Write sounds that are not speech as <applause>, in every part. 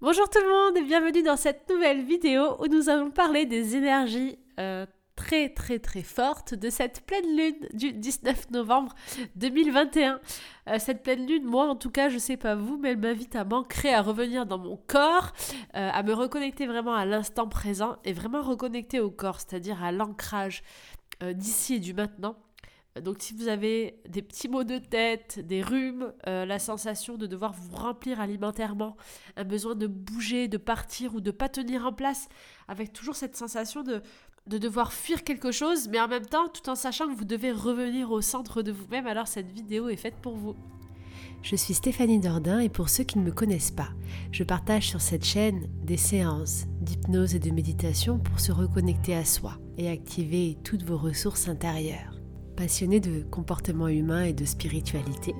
Bonjour tout le monde et bienvenue dans cette nouvelle vidéo où nous allons parler des énergies euh, très très très fortes de cette pleine lune du 19 novembre 2021. Euh, cette pleine lune, moi en tout cas, je sais pas vous, mais elle m'invite à m'ancrer, à revenir dans mon corps, euh, à me reconnecter vraiment à l'instant présent et vraiment reconnecter au corps, c'est-à-dire à, l'ancrage d'ici et du maintenant donc si vous avez des petits maux de tête, des rhumes, euh, la sensation de devoir vous remplir alimentairement, un besoin de bouger, de partir ou de pas tenir en place, avec toujours cette sensation de, de devoir fuir quelque chose, mais en même temps tout en sachant que vous devez revenir au centre de vous-même, alors cette vidéo est faite pour vous. Je suis Stéphanie Dordain et pour ceux qui ne me connaissent pas, je partage sur cette chaîne des séances d'hypnose et de méditation pour se reconnecter à soi et activer toutes vos ressources intérieures. Passionnée de comportement humain et de spiritualité,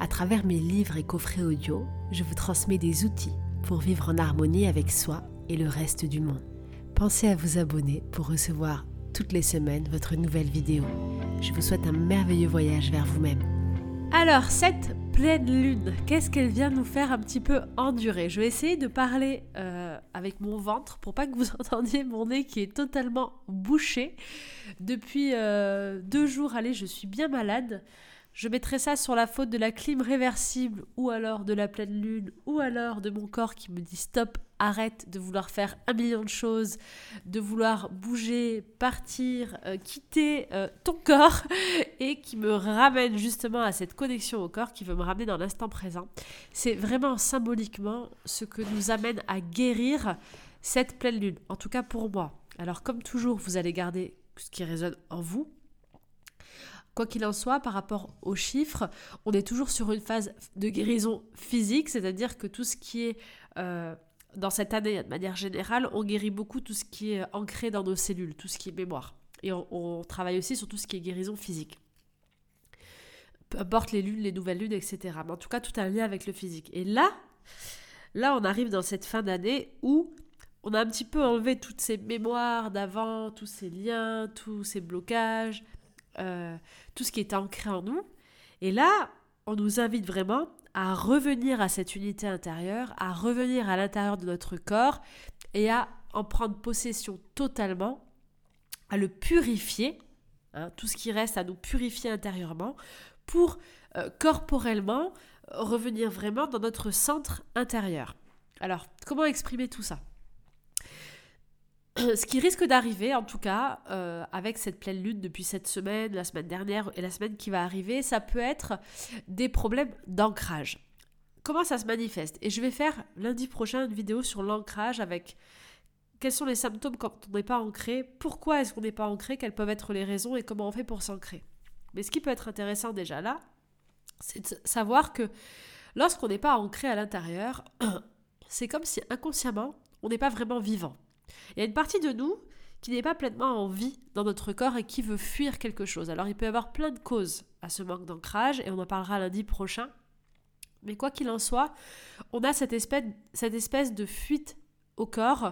à travers mes livres et coffrets audio, je vous transmets des outils pour vivre en harmonie avec soi et le reste du monde. Pensez à vous abonner pour recevoir toutes les semaines votre nouvelle vidéo. Je vous souhaite un merveilleux voyage vers vous-même. Alors, cette pleine lune, qu'est-ce qu'elle vient nous faire un petit peu endurer? Je vais essayer de parler euh, avec mon ventre pour pas que vous <laughs> entendiez mon nez qui est totalement bouché. Depuis euh, deux jours, allez, je suis bien malade. Je mettrai ça sur la faute de la clim réversible ou alors de la pleine lune ou alors de mon corps qui me dit stop, arrête de vouloir faire un million de choses, de vouloir bouger, partir, euh, quitter euh, ton corps <laughs> et qui me ramène justement à cette connexion au corps qui veut me ramener dans l'instant présent. C'est vraiment symboliquement ce que nous amène à guérir cette pleine lune, en tout cas pour moi. Alors comme toujours, vous allez garder ce qui résonne en vous, Quoi qu'il en soit, par rapport aux chiffres, on est toujours sur une phase de guérison physique, c'est-à-dire que tout ce qui est euh, dans cette année, de manière générale, on guérit beaucoup tout ce qui est ancré dans nos cellules, tout ce qui est mémoire. Et on, travaille aussi sur tout ce qui est guérison physique. Peu importe les lunes, les nouvelles lunes, etc. Mais en tout cas, tout a un lien avec le physique. Et là, là, on arrive dans cette fin d'année où on a un petit peu enlevé toutes ces mémoires d'avant, tous ces liens, tous ces blocages, euh, tout ce qui est ancré en nous. Et là, on nous invite vraiment à revenir à cette unité intérieure, à revenir à l'intérieur de notre corps et à en prendre possession totalement, à le purifier, hein, tout ce qui reste à nous purifier intérieurement, pour euh, corporellement revenir vraiment dans notre centre intérieur. Alors, comment exprimer tout ça? Ce qui risque d'arriver, en tout cas, euh, avec cette pleine lune depuis cette semaine, la semaine dernière et la semaine qui va arriver, ça peut être des problèmes d'ancrage. Comment ça se manifeste? Et je vais faire lundi prochain une vidéo sur l'ancrage avec quels sont les symptômes quand on n'est pas ancré, pourquoi est-ce qu'on n'est pas ancré, quelles peuvent être les raisons et comment on fait pour s'ancrer. Mais ce qui peut être intéressant déjà là, c'est de savoir que lorsqu'on n'est pas ancré à l'intérieur, <clears throat> c'est comme si inconsciemment, on n'est pas vraiment vivant. Il y a une partie de nous qui n'est pas pleinement en vie dans notre corps et qui veut fuir quelque chose. Alors il peut y avoir plein de causes à ce manque d'ancrage et on en parlera lundi prochain. Mais quoi qu'il en soit, on a cette espèce, cette espèce de fuite au corps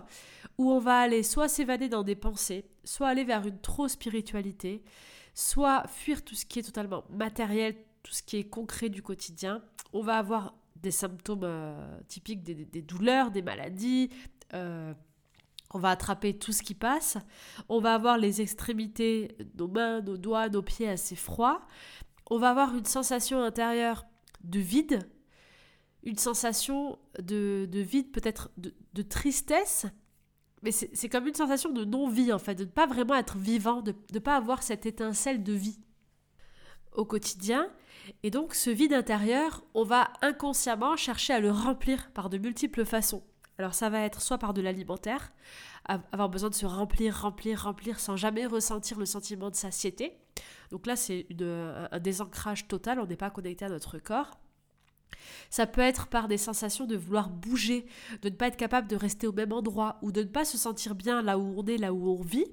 où on va aller soit s'évader dans des pensées, soit aller vers une trop spiritualité, soit fuir tout ce qui est totalement matériel, tout ce qui est concret du quotidien. On va avoir des symptômes euh, typiques des, douleurs, des maladies, euh, on va attraper tout ce qui passe. On va avoir les extrémités, nos mains, nos doigts, nos pieds assez froids. On va avoir une sensation intérieure de vide, une sensation de, vide, peut-être de, tristesse, mais c'est comme une sensation de non-vie en fait, de ne pas vraiment être vivant, de ne pas avoir cette étincelle de vie au quotidien. Et donc ce vide intérieur, on va inconsciemment chercher à le remplir par de multiples façons. Alors ça va être soit par de l'alimentaire, avoir besoin de se remplir, remplir, remplir sans jamais ressentir le sentiment de satiété. Donc là c'est un désancrage total, on n'est pas connecté à notre corps. Ça peut être par des sensations de vouloir bouger, de ne pas être capable de rester au même endroit ou de ne pas se sentir bien là où on est, là où on vit.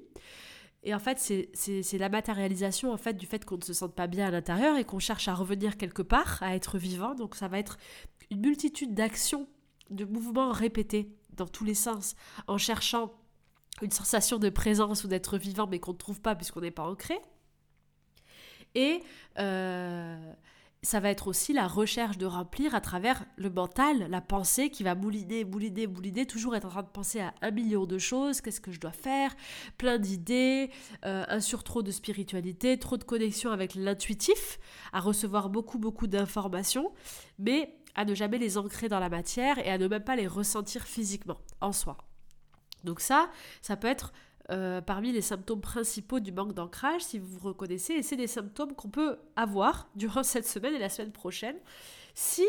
Et en fait, c'est la matérialisation en fait du fait qu'on ne se sente pas bien à l'intérieur et qu'on cherche à revenir quelque part, à être vivant. Donc ça va être une multitude d'actions de mouvements répétés dans tous les sens, en cherchant une sensation de présence ou d'être vivant, mais qu'on ne trouve pas puisqu'on n'est pas ancré. Et euh, ça va être aussi la recherche de remplir à travers le mental, la pensée qui va mouliner, mouliner, mouliner, toujours être en train de penser à un million de choses, qu'est-ce que je dois faire, plein d'idées, euh, un surtro de spiritualité, trop de connexion avec l'intuitif, à recevoir beaucoup, beaucoup d'informations, mais à ne jamais les ancrer dans la matière et à ne même pas les ressentir physiquement en soi. Donc ça, ça peut être euh, parmi les symptômes principaux du manque d'ancrage, si vous vous reconnaissez, et c'est des symptômes qu'on peut avoir <laughs> durant cette semaine et la semaine prochaine, si,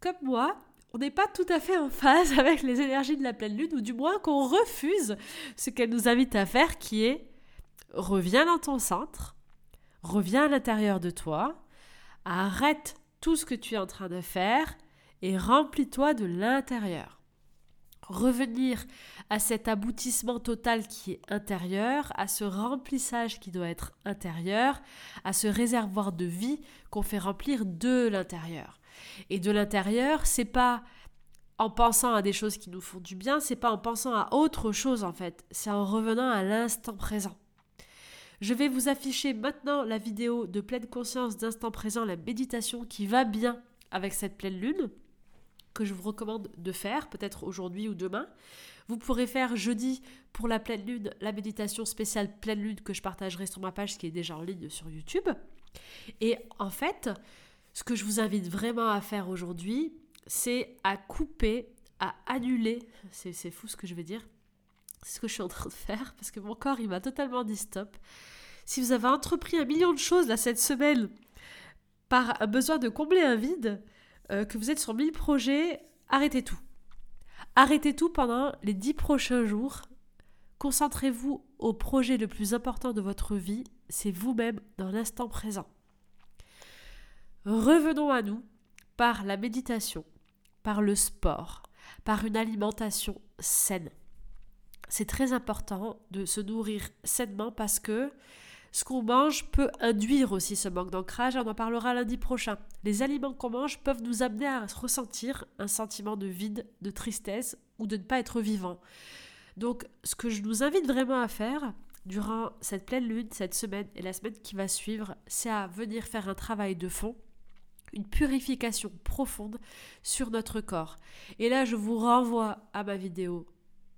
comme moi, on n'est pas tout à fait en phase <laughs> avec les énergies de la pleine lune, ou du moins qu'on refuse ce qu'elle nous invite à faire, qui est reviens dans ton centre, reviens à l'intérieur de toi, arrête tout ce que tu es en train de faire et remplis-toi de l'intérieur revenir à cet aboutissement total qui est intérieur, à ce remplissage qui doit être intérieur, à ce réservoir de vie qu'on fait remplir de l'intérieur. Et de l'intérieur, c'est pas en pensant à des choses qui nous font du bien, c'est pas en pensant à autre chose en fait, c'est en revenant à l'instant présent. Je vais vous afficher maintenant la vidéo de pleine conscience d'instant présent, la méditation qui va bien avec cette pleine lune que je vous recommande de faire, peut-être aujourd'hui ou demain. Vous pourrez faire jeudi pour la pleine lune la méditation spéciale pleine lune que je partagerai sur ma page qui est déjà en ligne sur YouTube. Et en fait, ce que je vous invite vraiment à faire aujourd'hui, c'est à couper, à annuler, c'est fou ce que je vais dire, c'est ce que je suis en train de faire parce que mon corps il m'a totalement dit stop. Si vous avez entrepris un million de choses là cette semaine par un besoin de combler un vide, euh, que vous êtes sur 1000 projets, arrêtez tout. Arrêtez tout pendant les 10 prochains jours. Concentrez-vous au projet le plus important de votre vie, c'est vous-même dans l'instant présent. Revenons à nous par la méditation, par le sport, par une alimentation saine. C'est très important de se nourrir sainement parce que ce qu'on mange peut induire aussi ce manque d'ancrage, on en parlera lundi prochain. Les aliments qu'on mange peuvent nous amener à ressentir un sentiment de vide, de tristesse ou de ne pas être vivant. Donc ce que je nous invite vraiment à faire durant cette pleine lune, cette semaine et la semaine qui va suivre, c'est à venir faire un travail de fond une purification profonde sur notre corps. Et là, je vous renvoie à ma vidéo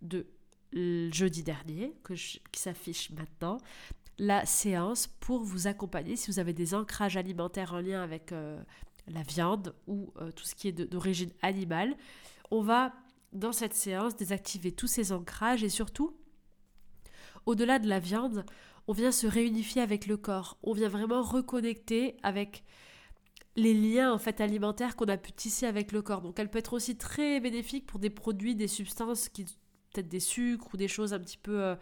de jeudi dernier, que qui s'affiche maintenant, la séance pour vous accompagner si vous avez des ancrages alimentaires en lien avec euh, la viande ou euh, tout ce qui est d'origine animale. On va, dans cette séance, désactiver tous ces ancrages et surtout, au-delà de la viande, on vient se réunifier avec le corps. On vient vraiment reconnecter avec les liens en fait alimentaires qu'on a pu tisser avec le corps. Donc elle peut être aussi très bénéfique pour des produits, des substances qui des sucres ou des choses un petit peu euh,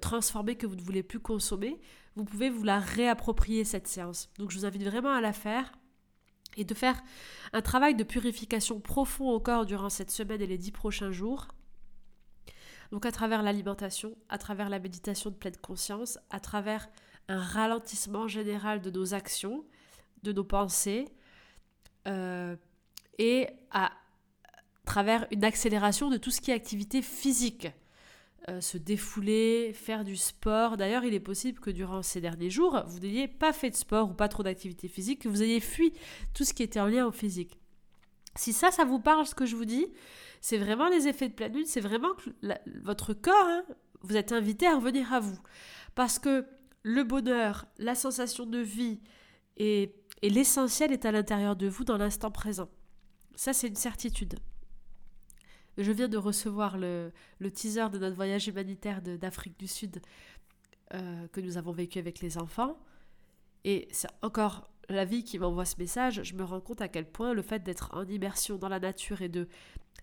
transformées que vous ne voulez plus consommer, vous pouvez vous la réapproprier cette séance. Donc je vous invite vraiment à la faire et de faire un travail de purification profond au corps durant cette semaine et les dix prochains jours. Donc à travers l'alimentation, à travers la méditation de pleine conscience, à travers un ralentissement général de nos actions, de nos pensées, euh, et à travers une accélération de tout ce qui est activité physique. Euh, se défouler, faire du sport. D'ailleurs, il est possible que durant ces derniers jours, vous n'ayez pas fait de sport ou pas trop d'activité physique, que vous ayez fui tout ce qui était en lien au physique. Si ça, ça vous parle, ce que je vous dis, c'est vraiment les effets de pleine lune, c'est vraiment que votre corps, hein, vous êtes invité à revenir à vous. Parce que le bonheur, la sensation de vie et, et l'essentiel est à l'intérieur de vous dans l'instant présent. Ça, c'est une certitude. Je viens de recevoir le, teaser de notre voyage humanitaire d'Afrique du Sud euh, que nous avons vécu avec les enfants. Et c'est encore la vie qui m'envoie ce message. Je me rends compte à quel point le fait d'être en immersion dans la nature et de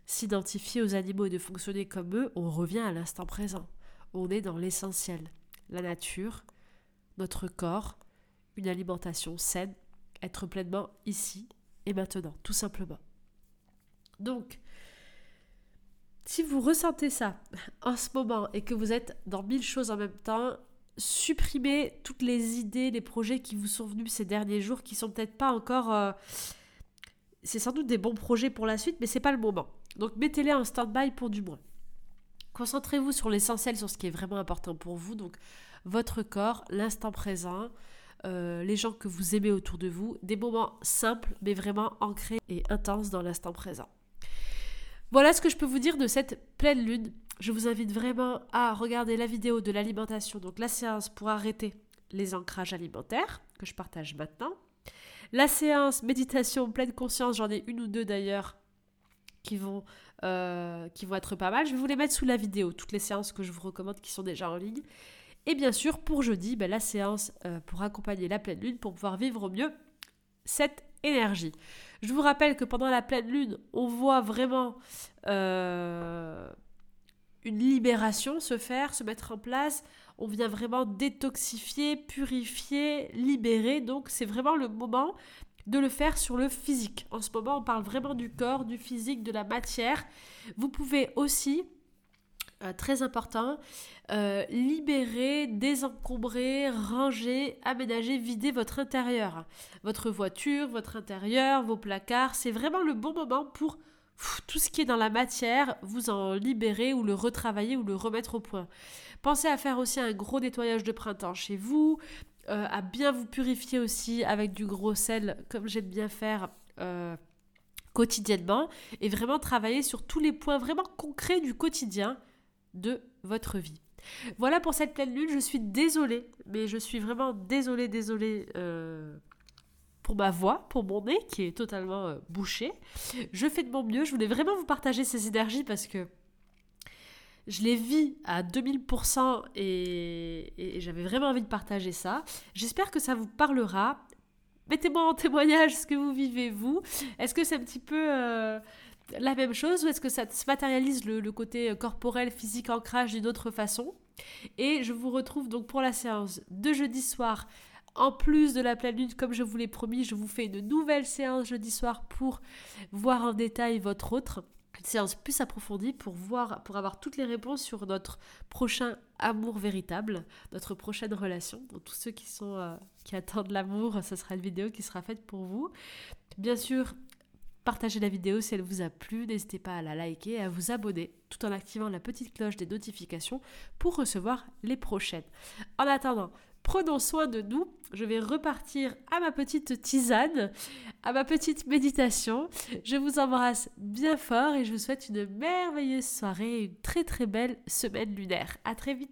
s'identifier aux animaux et de fonctionner comme eux, on revient à l'instant présent. On est dans l'essentiel. La nature, notre corps, une alimentation saine, être pleinement ici et maintenant, tout simplement. Donc, si vous ressentez ça <laughs> en ce moment et que vous êtes dans mille choses en même temps, supprimez toutes les idées, les projets qui vous sont venus ces derniers jours qui sont peut-être pas encore. Euh, c'est sans doute des bons projets pour la suite, mais c'est pas le moment. Donc mettez-les en stand-by pour du moins. Concentrez-vous sur l'essentiel, sur ce qui est vraiment important pour vous. Donc votre corps, l'instant présent, euh, les gens que vous aimez autour de vous. Des moments simples, mais vraiment ancrés et intenses dans l'instant présent. Voilà ce que je peux vous dire de cette pleine lune. Je vous invite vraiment à regarder la vidéo de l'alimentation, donc la séance pour arrêter les ancrages alimentaires que je partage maintenant. La séance méditation pleine conscience, j'en ai une ou deux d'ailleurs qui vont, euh, qui être pas mal. Je vais vous les mettre sous la vidéo, toutes les séances que je vous recommande qui sont déjà en ligne. Et bien sûr, pour jeudi, ben, la séance euh, pour accompagner la pleine lune, pour pouvoir vivre au mieux cette énergie. Je vous rappelle que pendant la pleine lune, on voit vraiment euh, une libération se faire, se mettre en place. On vient vraiment détoxifier, purifier, libérer. Donc c'est vraiment le moment de le faire sur le physique. En ce moment, on parle vraiment du corps, du physique, de la matière. Vous pouvez aussi, euh, très important, euh, libérer, désencombrer, ranger, aménager, vider votre intérieur. Votre voiture, votre intérieur, vos placards. C'est vraiment le bon moment pour tout ce qui est dans la matière, vous en libérer ou le retravailler ou le remettre au point. Pensez à faire aussi un gros nettoyage de printemps chez vous, euh, à bien vous purifier aussi avec du gros sel, comme j'aime bien faire quotidiennement, et vraiment travailler sur tous les points vraiment concrets du quotidien de votre vie. Voilà pour cette pleine lune, je suis désolée, mais je suis vraiment désolée, désolée. Euh, pour ma voix, pour mon nez qui est totalement euh, bouché. Je fais de mon mieux. Je voulais vraiment vous partager ces énergies parce que je les vis à 2000% et, j'avais vraiment envie de partager ça. J'espère que ça vous parlera. Mettez-moi en témoignage ce que vous vivez vous. Est-ce que c'est un petit peu euh, la même chose ou est-ce que ça se matérialise le, côté corporel, physique, ancrage d'une autre façon? Et je vous retrouve donc pour la séance de jeudi soir en plus de la pleine lune, comme je vous l'ai promis, je vous fais une nouvelle séance jeudi soir pour voir en détail votre autre. Une séance plus approfondie pour voir, pour avoir toutes les réponses sur notre prochain amour véritable, notre prochaine relation. Donc tous ceux qui sont euh, qui attendent l'amour, ce sera une vidéo qui sera faite pour vous. Bien sûr, partagez la vidéo si elle vous a plu, n'hésitez pas à la liker et à vous abonner tout en activant la petite cloche des notifications pour recevoir les prochaines. En attendant, prenons soin de nous. Je vais repartir à ma petite tisane, à ma petite méditation. Je vous embrasse bien fort et je vous souhaite une merveilleuse soirée et une très très belle semaine lunaire. À très vite.